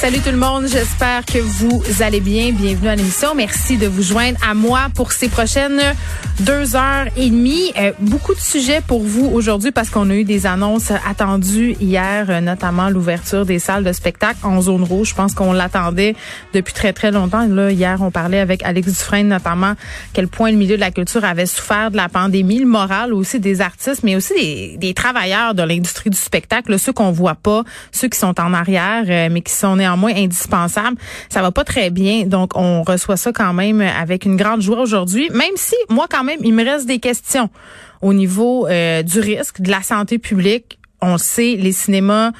Salut tout le monde, j'espère que vous allez bien. Bienvenue à l'émission. Merci de vous joindre à moi pour ces prochaines deux heures et demie. Euh, beaucoup de sujets pour vous aujourd'hui parce qu'on a eu des annonces attendues hier, euh, notamment l'ouverture des salles de spectacle en zone rouge. Je pense qu'on l'attendait depuis très très longtemps. Là, hier, on parlait avec Alex Dufresne notamment quel point le milieu de la culture avait souffert de la pandémie, le moral aussi des artistes, mais aussi des, des travailleurs de l'industrie du spectacle, ceux qu'on voit pas, ceux qui sont en arrière, euh, mais qui sont néanmoins indispensables. Ça va pas très bien, donc on reçoit ça quand même avec une grande joie aujourd'hui, même si moi quand même il me reste des questions au niveau euh, du risque, de la santé publique. On sait, les cinémas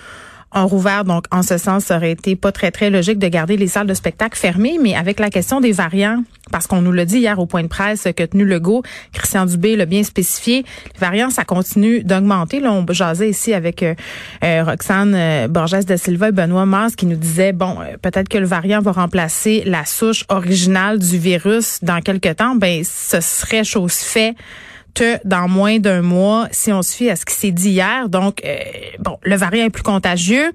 ont rouvert, donc en ce sens, ça aurait été pas très, très logique de garder les salles de spectacle fermées, mais avec la question des variants, parce qu'on nous l'a dit hier au point de presse que Tenu Legault, Christian Dubé l'a bien spécifié, les variants, ça continue d'augmenter. Là, on jasait ici avec euh, euh, Roxane euh, Borges de Silva et Benoît Mars qui nous disait, bon, peut-être que le variant va remplacer la souche originale du virus dans quelques temps. Ben, ce serait chose faite dans moins d'un mois, si on se fie à ce qui s'est dit hier, donc euh, bon, le variant est plus contagieux.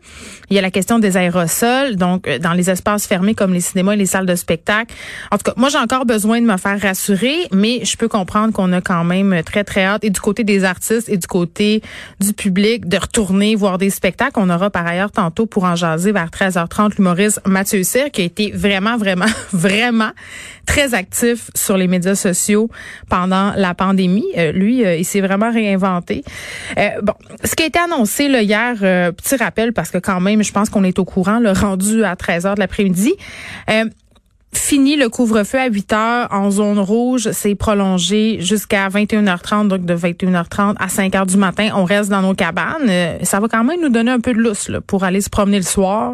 Il y a la question des aérosols, donc euh, dans les espaces fermés comme les cinémas et les salles de spectacle. En tout cas, moi j'ai encore besoin de me faire rassurer, mais je peux comprendre qu'on a quand même très très hâte et du côté des artistes et du côté du public de retourner voir des spectacles. On aura par ailleurs tantôt pour en jaser vers 13h30 l'humoriste Mathieu Cyr qui a été vraiment vraiment vraiment très actif sur les médias sociaux pendant la pandémie. Euh, lui, euh, il s'est vraiment réinventé. Euh, bon, ce qui a été annoncé là, hier, petit rappel parce que quand même, je pense qu'on est au courant, le rendu à 13 h de l'après-midi. Fini le couvre-feu à 8 heures en zone rouge, c'est prolongé jusqu'à 21h30, donc de 21h30 à 5 h du matin. On reste dans nos cabanes. ça va quand même nous donner un peu de lousse pour aller se promener le soir.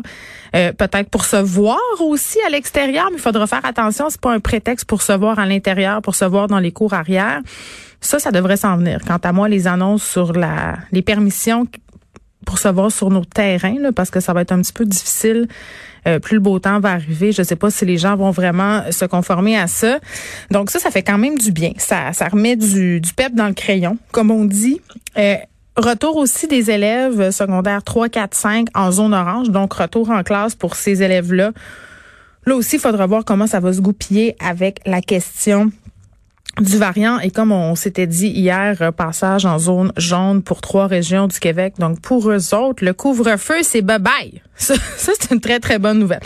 Euh, peut-être pour se voir aussi à l'extérieur, mais il faudra faire attention, c'est pas un prétexte pour se voir à l'intérieur, pour se voir dans les cours arrière. Ça, ça devrait s'en venir. Quant à moi, les annonces sur la les permissions pour se voir sur nos terrains, là, parce que ça va être un petit peu difficile. Euh, plus le beau temps va arriver. Je sais pas si les gens vont vraiment se conformer à ça. Donc ça, ça fait quand même du bien. Ça, ça remet du, du pep dans le crayon, comme on dit. Euh, Retour aussi des élèves secondaires 3, 4, 5 en zone orange, donc retour en classe pour ces élèves-là. Là aussi, il faudra voir comment ça va se goupiller avec la question du variant et comme on s'était dit hier, passage en zone jaune pour trois régions du Québec. Donc pour eux autres, le couvre-feu, c'est bye bye. Ça, c'est une très très bonne nouvelle.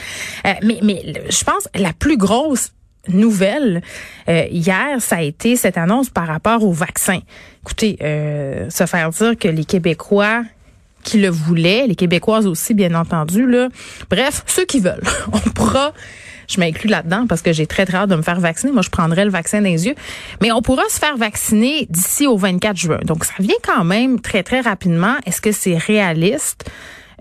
Euh, mais mais je pense la plus grosse nouvelle euh, hier, ça a été cette annonce par rapport au vaccin. Écoutez, euh, se faire dire que les Québécois qui le voulaient, les Québécoises aussi, bien entendu, là. Bref, ceux qui veulent. On pourra, je m'inclus là-dedans parce que j'ai très, très hâte de me faire vacciner. Moi, je prendrai le vaccin les yeux. Mais on pourra se faire vacciner d'ici au 24 juin. Donc, ça vient quand même très, très rapidement. Est-ce que c'est réaliste?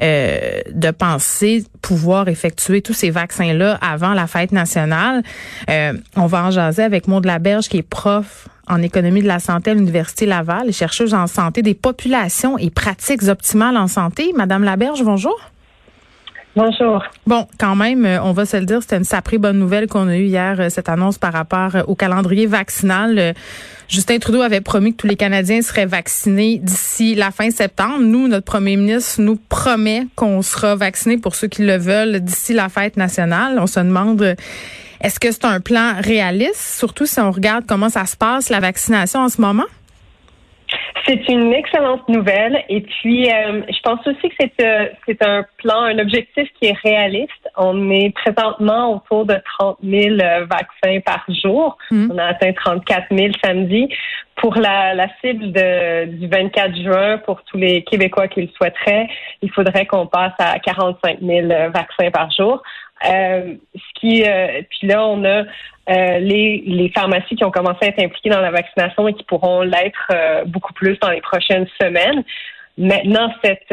Euh, de penser pouvoir effectuer tous ces vaccins-là avant la fête nationale? Euh, on va en jaser avec Maud Laberge, qui est prof en économie de la santé à l'Université Laval et chercheuse en santé des populations et pratiques optimales en santé. Madame Laberge, bonjour. Bonjour. Bon, quand même, euh, on va se le dire, c'était une sacrée bonne nouvelle qu'on a eue hier, euh, cette annonce par rapport euh, au calendrier vaccinal. Justin Trudeau avait promis que tous les Canadiens seraient vaccinés d'ici la fin septembre. Nous, notre premier ministre nous promet qu'on sera vaccinés pour ceux qui le veulent d'ici la fête nationale. On se demande, est-ce que c'est un plan réaliste, surtout si on regarde comment ça se passe, la vaccination en ce moment? C'est une excellente nouvelle. Et puis, euh, je pense aussi que c'est euh, c'est un plan, un objectif qui est réaliste. On est présentement autour de 30 000 euh, vaccins par jour. Mmh. On a atteint 34 000 samedi. Pour la, la cible de, du 24 juin, pour tous les Québécois qui le souhaiteraient, il faudrait qu'on passe à 45 000 vaccins par jour. Euh, ce qui, euh, puis là, on a euh, les, les pharmacies qui ont commencé à être impliquées dans la vaccination et qui pourront l'être beaucoup plus dans les prochaines semaines. Maintenant, cette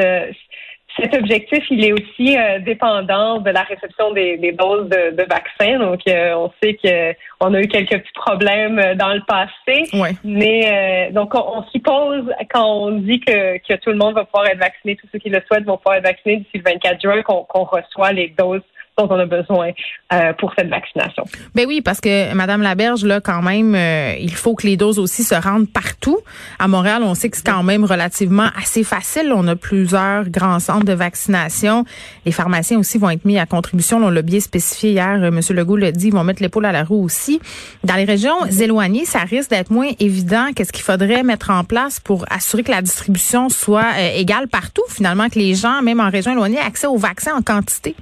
cet objectif, il est aussi euh, dépendant de la réception des, doses de, vaccins. Donc, euh, on sait que on a eu quelques petits problèmes dans le passé. Mais donc, on, suppose quand on dit que, que tout le monde va pouvoir être vacciné, tous ceux qui le souhaitent vont pouvoir être vaccinés d'ici le 24 juin, qu'on reçoit les doses dont on a besoin euh, pour cette vaccination. Ben oui, parce que Madame Laberge, là, quand même, euh, il faut que les doses aussi se rendent partout. À Montréal, on sait que c'est quand même relativement assez facile. On a plusieurs grands centres de vaccination. Les pharmaciens aussi vont être mis à contribution. On l'a bien spécifié hier. Euh, Monsieur Legault l'a dit, ils vont mettre l'épaule à la roue aussi. Dans les régions mm-hmm. éloignées, ça risque d'être moins évident. Qu'est-ce qu'il faudrait mettre en place pour assurer que la distribution soit égale partout, finalement, que les gens, même en région éloignée, aient accès aux vaccins en quantité?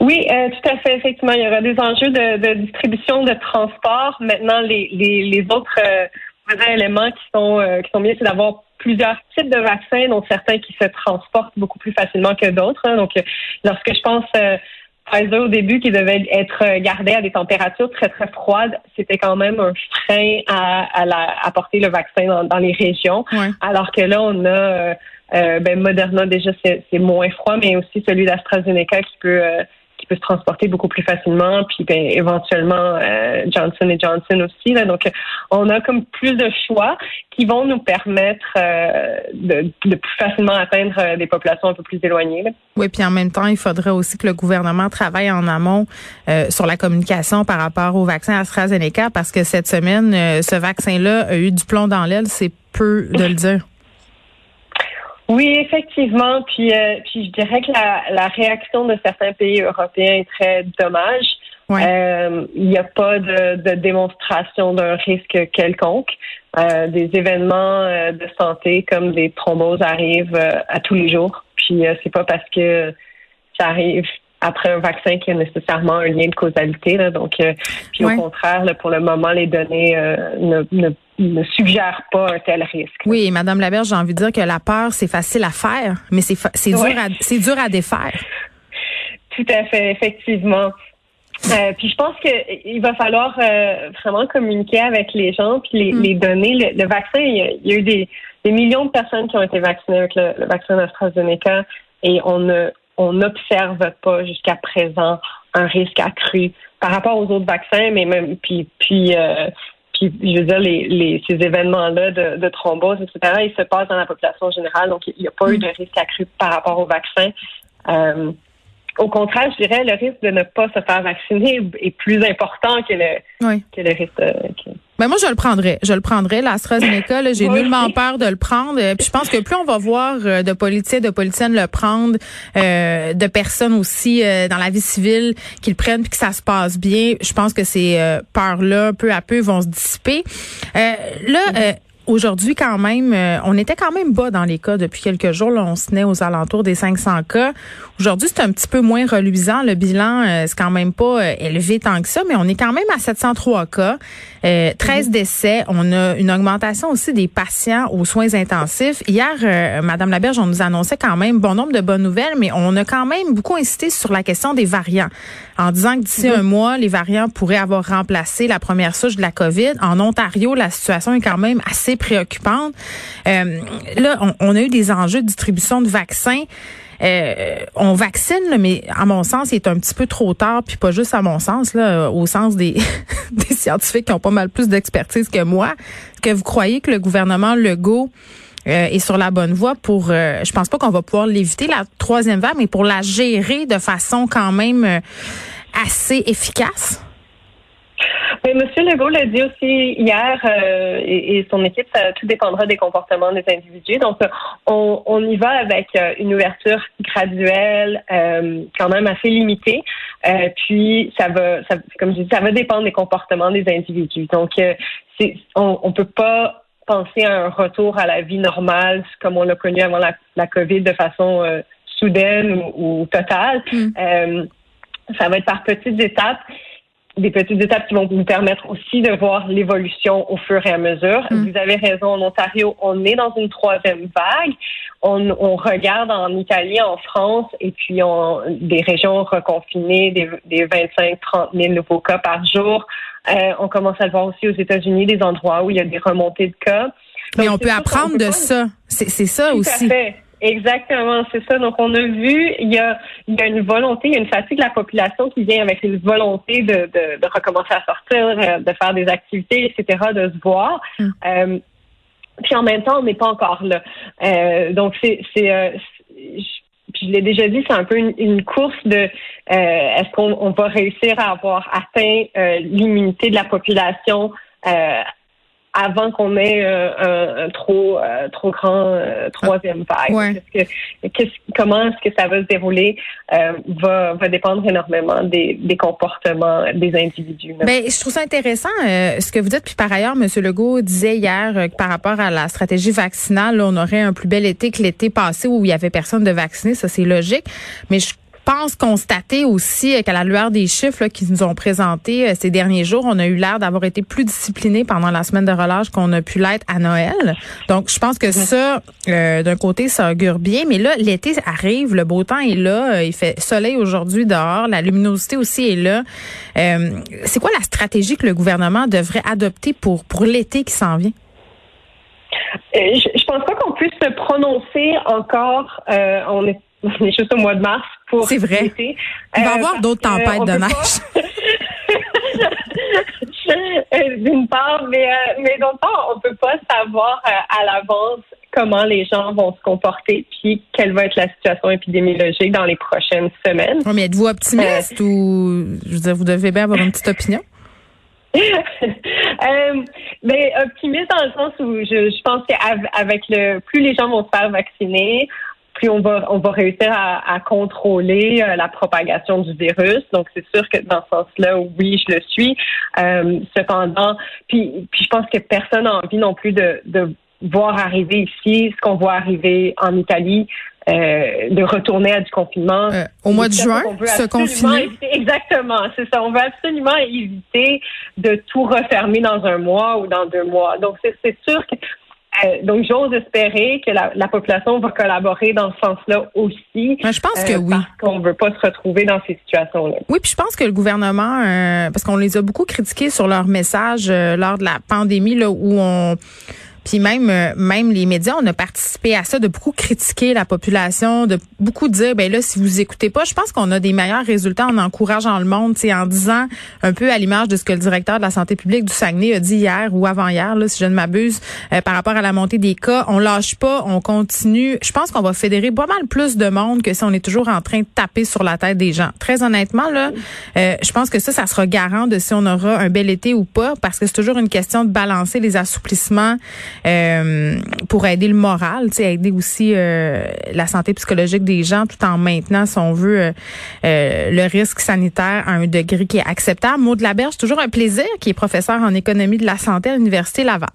Oui, euh, tout à fait. Effectivement, il y aura des enjeux de, distribution, de transport. Maintenant, les, les, autres euh, éléments qui sont euh, qui sont bien, c'est d'avoir plusieurs types de vaccins, dont certains qui se transportent beaucoup plus facilement que d'autres. Hein. Donc, lorsque je pense Pfizer au début qui devait être gardé à des températures très très froides, c'était quand même un frein à, à, la, apporter le vaccin dans, les régions. Alors que là, on a euh, ben Moderna déjà c'est moins froid, mais aussi celui d'AstraZeneca qui peut euh, qui peut se transporter beaucoup plus facilement, puis ben, éventuellement euh, Johnson et Johnson aussi. Là. Donc on a comme plus de choix qui vont nous permettre de, de, plus facilement atteindre des populations un peu plus éloignées. Oui, puis en même temps, il faudrait aussi que le gouvernement travaille en amont sur la communication par rapport au vaccin AstraZeneca, parce que cette semaine, ce vaccin-là a eu du plomb dans l'aile, c'est peu de le dire. Oui, effectivement. Puis, euh, puis je dirais que la, la, réaction de certains pays européens est très dommage. Euh, il n'y a pas de, de démonstration d'un risque quelconque. Euh, des événements euh, de santé comme des thromboses arrivent à tous les jours. Puis c'est pas parce que ça arrive après un vaccin qui a nécessairement un lien de causalité. Là. Donc, puis au contraire, pour le moment, les données ne, ne ne suggère pas un tel risque. Oui, Madame Laberge, j'ai envie de dire que la peur, c'est facile à faire, mais c'est c'est dur à c'est dur à défaire. Tout à fait, effectivement. Euh, puis je pense qu'il va falloir euh, vraiment communiquer avec les gens puis les, mm. les donner. Le, vaccin, il y, a, eu des, des, millions de personnes qui ont été vaccinées avec le, vaccin AstraZeneca et on ne on n'observe pas jusqu'à présent un risque accru par rapport aux autres vaccins, mais même puis puis euh, puis, je veux dire, les, les ces événements-là de, de, thrombose, etc., ils se passent dans la population générale, donc il n'y a pas eu de risque accru par rapport au vaccin. Euh, au contraire, je dirais, le risque de ne pas se faire vacciner est plus important que le, que le risque. De, ben moi, je le prendrais. Je le prendrais. L'AstraZeneca, j'ai nullement peur de le prendre. Euh, puis je pense que plus on va voir euh, de politiciens, de politiciennes le prendre, euh, de personnes aussi dans la vie civile qui le prennent puis que ça se passe bien, je pense que ces peurs-là, peu à peu, vont se dissiper. là, Aujourd'hui, quand même, euh, on était quand même bas dans les cas depuis quelques jours. Là, on se tenait aux alentours des 500 cas. Aujourd'hui, c'est un petit peu moins reluisant. Le bilan, euh, c'est quand même pas euh, élevé tant que ça, mais on est quand même à 703 cas, 13 mhm. décès. On a une augmentation aussi des patients aux soins intensifs. Hier, Madame Laberge, on nous annonçait quand même bon nombre de bonnes nouvelles, mais on a quand même beaucoup insisté sur la question des variants, en disant que d'ici mhm. un mois, les variants pourraient avoir remplacé la première souche de la COVID. En Ontario, la situation est quand même assez préoccupante. Euh, là, on, a eu des enjeux de distribution de vaccins. Euh, on vaccine, mais à mon sens, il est un petit peu trop tard, puis pas juste à mon sens, là, au sens des, scientifiques qui ont pas mal plus d'expertise que moi. Que vous croyez que le gouvernement Legault euh, est sur la bonne voie pour, euh, je pense pas qu'on va pouvoir l'éviter, la troisième vague, mais pour la gérer de façon quand même assez efficace? Monsieur Legault l'a dit aussi hier, euh, et, son équipe, ça tout dépendra des comportements des individus. Donc, on, on y va avec euh, une ouverture graduelle, euh, quand même assez limitée. puis, ça va, ça, comme je dis, ça va dépendre des comportements des individus. Donc, c'est, on, on peut pas penser à un retour à la vie normale comme on l'a connu avant la, la COVID de façon soudaine ou, totale. Mm. ça va être par petites étapes des petites étapes qui vont nous permettre aussi de voir l'évolution au fur et à mesure. Mm. Vous avez raison, en Ontario, on est dans une troisième vague. On, on regarde en Italie, en France, et puis on, des régions reconfinées, des, des 25, 30 000 nouveaux cas par jour. Euh, on commence à le voir aussi aux États-Unis, des endroits où il y a des remontées de cas. Mais on peut apprendre de ça. C'est ça aussi. Fait. Exactement, c'est ça. Donc, on a vu, il y a, il y a une volonté, il y a une fatigue de la population qui vient avec une volonté de, de, de recommencer à sortir, euh, de faire des activités, etc., de se voir. Mm. Euh, puis en même temps, on n'est pas encore là. Euh, donc, c'est, c'est, euh, je l'ai déjà dit, c'est un peu une, course de est-ce qu'on on va réussir à avoir atteint l'immunité de la population avant qu'on ait euh, un, trop euh, trop grand euh, troisième vague. Que, comment est-ce que ça va se dérouler? Va, va dépendre énormément des, des comportements des individus. Ben, je trouve ça intéressant ce que vous dites. Puis par ailleurs, M. Legault disait hier que par rapport à la stratégie vaccinale, on aurait un plus bel été que l'été passé où il y avait personne de vacciné. Ça, c'est logique. Mais je pense constater aussi qu'à la lueur des chiffres qu'ils nous ont présentés euh, ces derniers jours, on a eu l'air d'avoir été plus discipliné pendant la semaine de relâche qu'on a pu l'être à Noël. Donc, je pense que ça, euh, d'un côté, ça augure bien. Mais là, l'été arrive, le beau temps est là, euh, il fait soleil aujourd'hui dehors, la luminosité aussi est là. c'est quoi la stratégie que le gouvernement devrait adopter pour pour l'été qui s'en vient? Je, je pense pas qu'on puisse se prononcer encore. on est on est juste au mois de mars pour C'est vrai. Il va y avoir euh, d'autres tempêtes de neige. Euh, d'une part, mais, euh, mais d'autre part, on peut pas savoir à l'avance comment les gens vont se comporter, puis quelle va être la situation épidémiologique dans les prochaines semaines. mais êtes-vous optimiste ou, je veux dire, vous devez bien avoir une petite opinion? euh, mais optimiste dans le sens où je, je pense qu'avec le plus les gens vont se faire vacciner, puis on va on va réussir à, contrôler euh, la propagation du virus. Donc c'est sûr que dans ce sens-là, oui, je le suis. Euh, cependant, puis puis je pense que personne n'a envie non plus de, de voir arriver ici ce qu'on voit arriver en Italie. Euh, de retourner à du confinement. au mois de juin, se confiner. exactement, c'est ça. On veut absolument éviter de tout refermer dans un mois ou dans deux mois. Donc, c'est sûr que euh, donc, j'ose espérer que la, la, population va collaborer dans ce sens-là aussi. je pense que euh, oui. Parce qu'on veut pas se retrouver dans ces situations-là. Oui, puis je pense que le gouvernement, euh, parce qu'on les a beaucoup critiqués sur leur message lors de la pandémie, là, où on puis même, euh, même les médias, on a participé à ça, de beaucoup critiquer la population, de beaucoup dire, ben là, si vous écoutez pas, je pense qu'on a des meilleurs résultats en encourageant le monde, en disant un peu à l'image de ce que le directeur de la santé publique du Saguenay a dit hier ou avant-hier, là, si je ne m'abuse, euh, par rapport à la montée des cas. On lâche pas, on continue. Je pense qu'on va fédérer pas mal plus de monde que si on est toujours en train de taper sur la tête des gens. Très honnêtement, là, euh, je pense que ça, ça sera garant de si on aura un bel été ou pas, parce que c'est toujours une question de balancer les assouplissements euh, pour aider le moral, tu aider aussi euh, la santé psychologique des gens, tout en maintenant, si on veut, euh, le risque sanitaire à un degré qui est acceptable. Maud Laberge, toujours un plaisir, qui est professeur en économie de la santé à l'Université Laval.